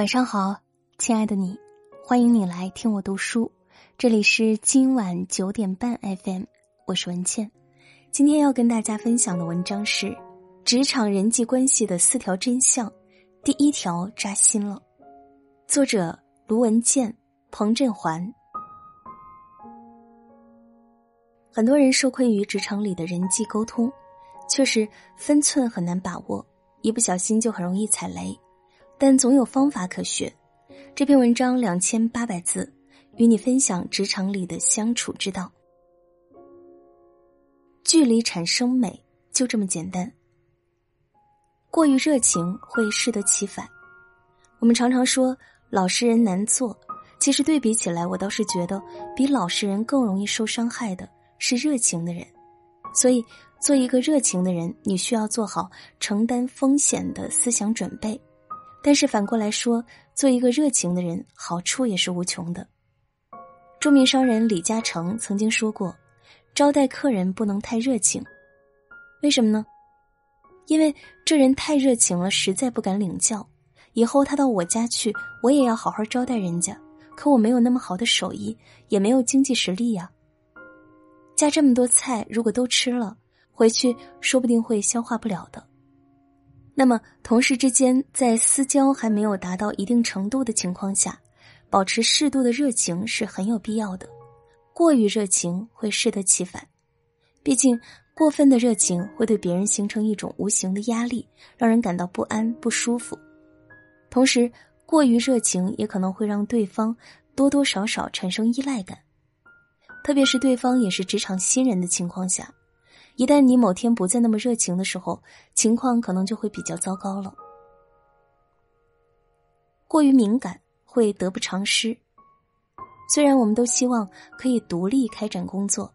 晚上好，亲爱的你，欢迎你来听我读书。这里是今晚九点半 FM，我是文倩。今天要跟大家分享的文章是职场人际关系的四条真相，第一条扎心了。作者卢文健、彭振环。很多人受困于职场里的人际沟通，确实分寸很难把握，一不小心就很容易踩雷。但总有方法可学。这篇文章两千八百字，与你分享职场里的相处之道。距离产生美，就这么简单。过于热情会适得其反。我们常常说老实人难做，其实对比起来，我倒是觉得比老实人更容易受伤害的是热情的人。所以，做一个热情的人，你需要做好承担风险的思想准备。但是反过来说，做一个热情的人，好处也是无穷的。著名商人李嘉诚曾经说过：“招待客人不能太热情，为什么呢？因为这人太热情了，实在不敢领教。以后他到我家去，我也要好好招待人家。可我没有那么好的手艺，也没有经济实力呀。加这么多菜，如果都吃了，回去说不定会消化不了的。”那么，同事之间在私交还没有达到一定程度的情况下，保持适度的热情是很有必要的。过于热情会适得其反，毕竟过分的热情会对别人形成一种无形的压力，让人感到不安、不舒服。同时，过于热情也可能会让对方多多少少产生依赖感，特别是对方也是职场新人的情况下。一旦你某天不再那么热情的时候，情况可能就会比较糟糕了。过于敏感会得不偿失。虽然我们都希望可以独立开展工作，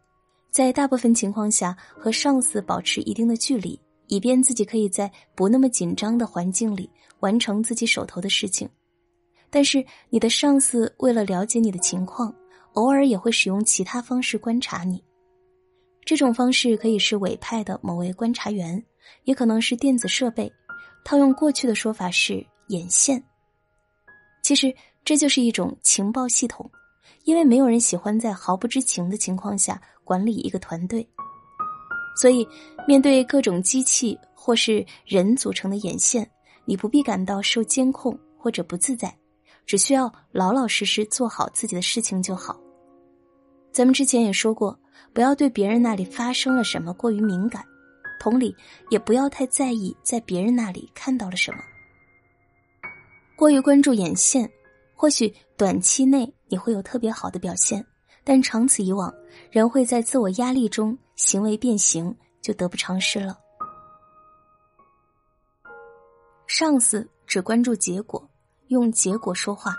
在大部分情况下和上司保持一定的距离，以便自己可以在不那么紧张的环境里完成自己手头的事情，但是你的上司为了了解你的情况，偶尔也会使用其他方式观察你。这种方式可以是委派的某位观察员，也可能是电子设备。套用过去的说法是眼线。其实这就是一种情报系统，因为没有人喜欢在毫不知情的情况下管理一个团队。所以，面对各种机器或是人组成的眼线，你不必感到受监控或者不自在，只需要老老实实做好自己的事情就好。咱们之前也说过。不要对别人那里发生了什么过于敏感，同理，也不要太在意在别人那里看到了什么。过于关注眼线，或许短期内你会有特别好的表现，但长此以往，人会在自我压力中行为变形，就得不偿失了。上司只关注结果，用结果说话，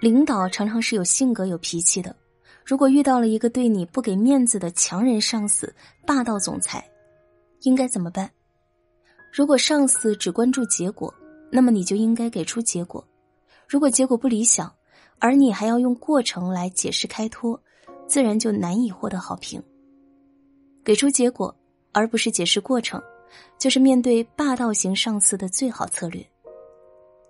领导常常是有性格、有脾气的。如果遇到了一个对你不给面子的强人上司、霸道总裁，应该怎么办？如果上司只关注结果，那么你就应该给出结果。如果结果不理想，而你还要用过程来解释开脱，自然就难以获得好评。给出结果，而不是解释过程，就是面对霸道型上司的最好策略。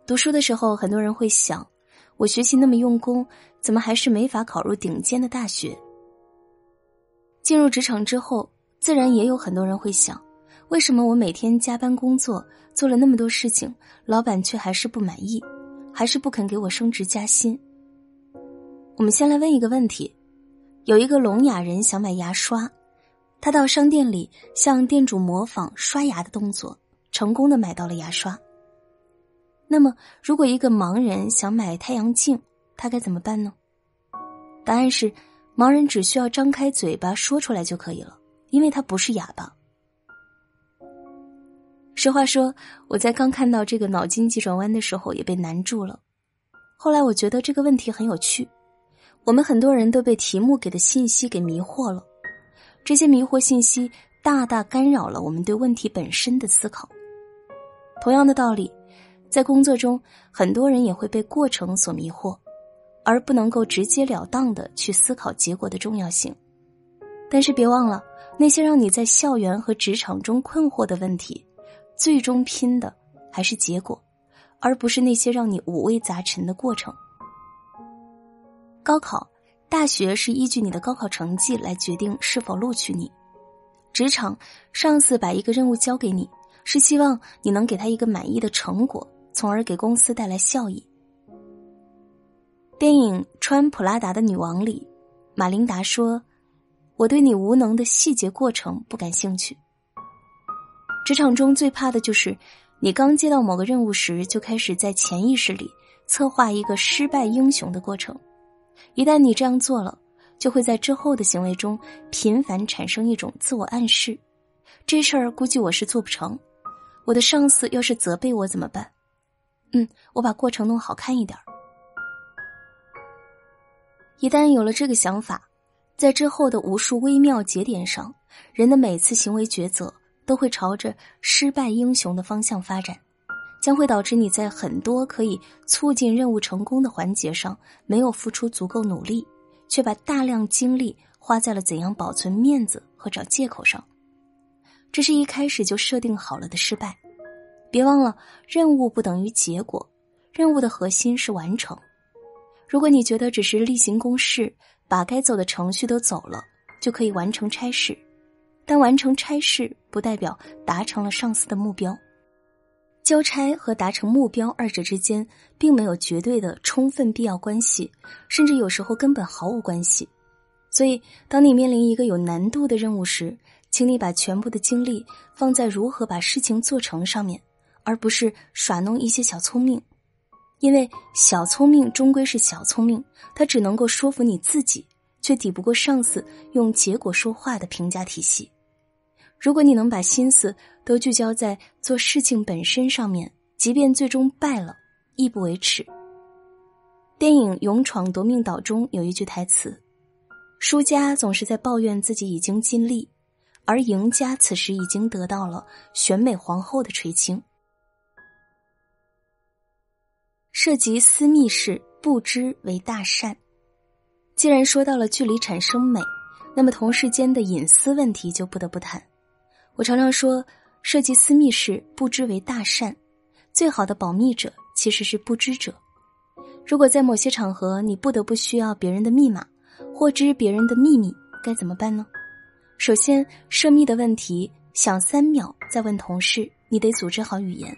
读书的时候，很多人会想。我学习那么用功，怎么还是没法考入顶尖的大学？进入职场之后，自然也有很多人会想：为什么我每天加班工作，做了那么多事情，老板却还是不满意，还是不肯给我升职加薪？我们先来问一个问题：有一个聋哑人想买牙刷，他到商店里向店主模仿刷牙的动作，成功的买到了牙刷。那么，如果一个盲人想买太阳镜，他该怎么办呢？答案是，盲人只需要张开嘴巴说出来就可以了，因为他不是哑巴。实话说，我在刚看到这个脑筋急转弯的时候也被难住了。后来我觉得这个问题很有趣，我们很多人都被题目给的信息给迷惑了，这些迷惑信息大大干扰了我们对问题本身的思考。同样的道理。在工作中，很多人也会被过程所迷惑，而不能够直截了当的去思考结果的重要性。但是别忘了，那些让你在校园和职场中困惑的问题，最终拼的还是结果，而不是那些让你五味杂陈的过程。高考、大学是依据你的高考成绩来决定是否录取你；职场，上司把一个任务交给你，是希望你能给他一个满意的成果，从而给公司带来效益。电影《穿普拉达的女王》里，马琳达说：“我对你无能的细节过程不感兴趣。”职场中最怕的就是，你刚接到某个任务时，就开始在潜意识里策划一个失败英雄的过程。一旦你这样做了，就会在之后的行为中频繁产生一种自我暗示：这事儿估计我是做不成。我的上司要是责备我怎么办？嗯，我把过程弄好看一点。一旦有了这个想法，在之后的无数微妙节点上，人的每次行为抉择都会朝着失败英雄的方向发展，将会导致你在很多可以促进任务成功的环节上没有付出足够努力，却把大量精力花在了怎样保存面子和找借口上。这是一开始就设定好了的失败。别忘了，任务不等于结果，任务的核心是完成。如果你觉得只是例行公事，把该走的程序都走了，就可以完成差事，但完成差事不代表达成了上司的目标。交差和达成目标二者之间并没有绝对的充分必要关系，甚至有时候根本毫无关系。所以，当你面临一个有难度的任务时，请你把全部的精力放在如何把事情做成上面，而不是耍弄一些小聪明。因为小聪明终归是小聪明，它只能够说服你自己，却抵不过上司用结果说话的评价体系。如果你能把心思都聚焦在做事情本身上面，即便最终败了，亦不为耻。电影《勇闯夺命岛》中有一句台词：“输家总是在抱怨自己已经尽力，而赢家此时已经得到了选美皇后的垂青。”涉及私密事，不知为大善。既然说到了距离产生美，那么同事间的隐私问题就不得不谈。我常常说，涉及私密事，不知为大善。最好的保密者其实是不知者。如果在某些场合你不得不需要别人的密码，或知别人的秘密，该怎么办呢？首先，涉密的问题，想三秒再问同事，你得组织好语言。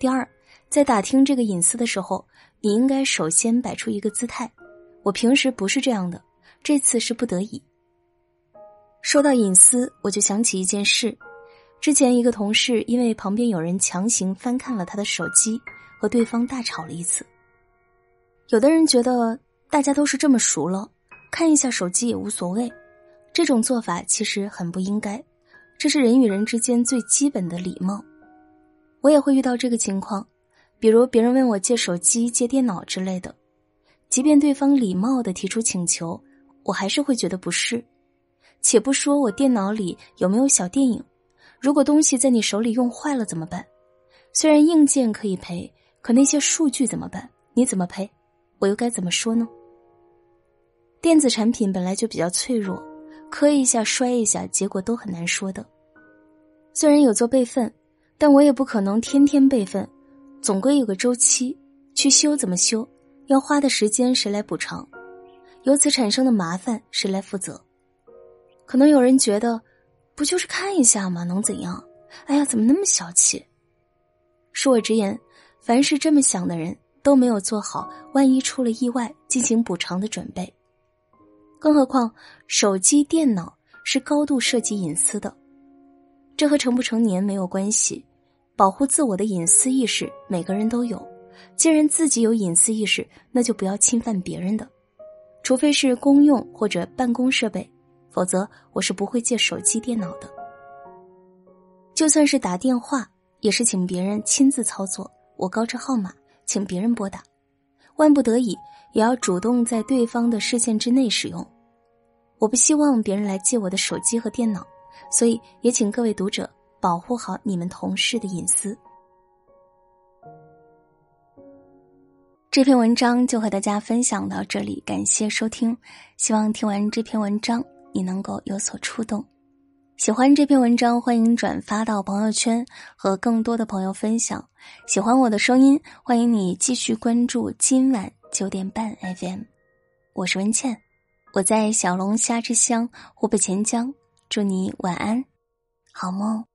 第二。在打听这个隐私的时候，你应该首先摆出一个姿态。我平时不是这样的，这次是不得已。说到隐私，我就想起一件事：之前一个同事因为旁边有人强行翻看了他的手机，和对方大吵了一次。有的人觉得大家都是这么熟了，看一下手机也无所谓，这种做法其实很不应该，这是人与人之间最基本的礼貌。我也会遇到这个情况。比如别人问我借手机、借电脑之类的，即便对方礼貌的提出请求，我还是会觉得不适。且不说我电脑里有没有小电影，如果东西在你手里用坏了怎么办？虽然硬件可以赔，可那些数据怎么办？你怎么赔？我又该怎么说呢？电子产品本来就比较脆弱，磕一下、摔一下，结果都很难说的。虽然有做备份，但我也不可能天天备份。总归有个周期，去修怎么修，要花的时间谁来补偿？由此产生的麻烦谁来负责？可能有人觉得，不就是看一下吗？能怎样？哎呀，怎么那么小气？恕我直言，凡是这么想的人，都没有做好万一出了意外进行补偿的准备。更何况，手机、电脑是高度涉及隐私的，这和成不成年没有关系。保护自我的隐私意识，每个人都有。既然自己有隐私意识，那就不要侵犯别人的，除非是公用或者办公设备，否则我是不会借手机、电脑的。就算是打电话，也是请别人亲自操作，我告知号码，请别人拨打。万不得已，也要主动在对方的视线之内使用。我不希望别人来借我的手机和电脑，所以也请各位读者。保护好你们同事的隐私。这篇文章就和大家分享到这里，感谢收听。希望听完这篇文章，你能够有所触动。喜欢这篇文章，欢迎转发到朋友圈和更多的朋友分享。喜欢我的声音，欢迎你继续关注今晚九点半 FM。我是文倩，我在小龙虾之乡湖北潜江，祝你晚安，好梦。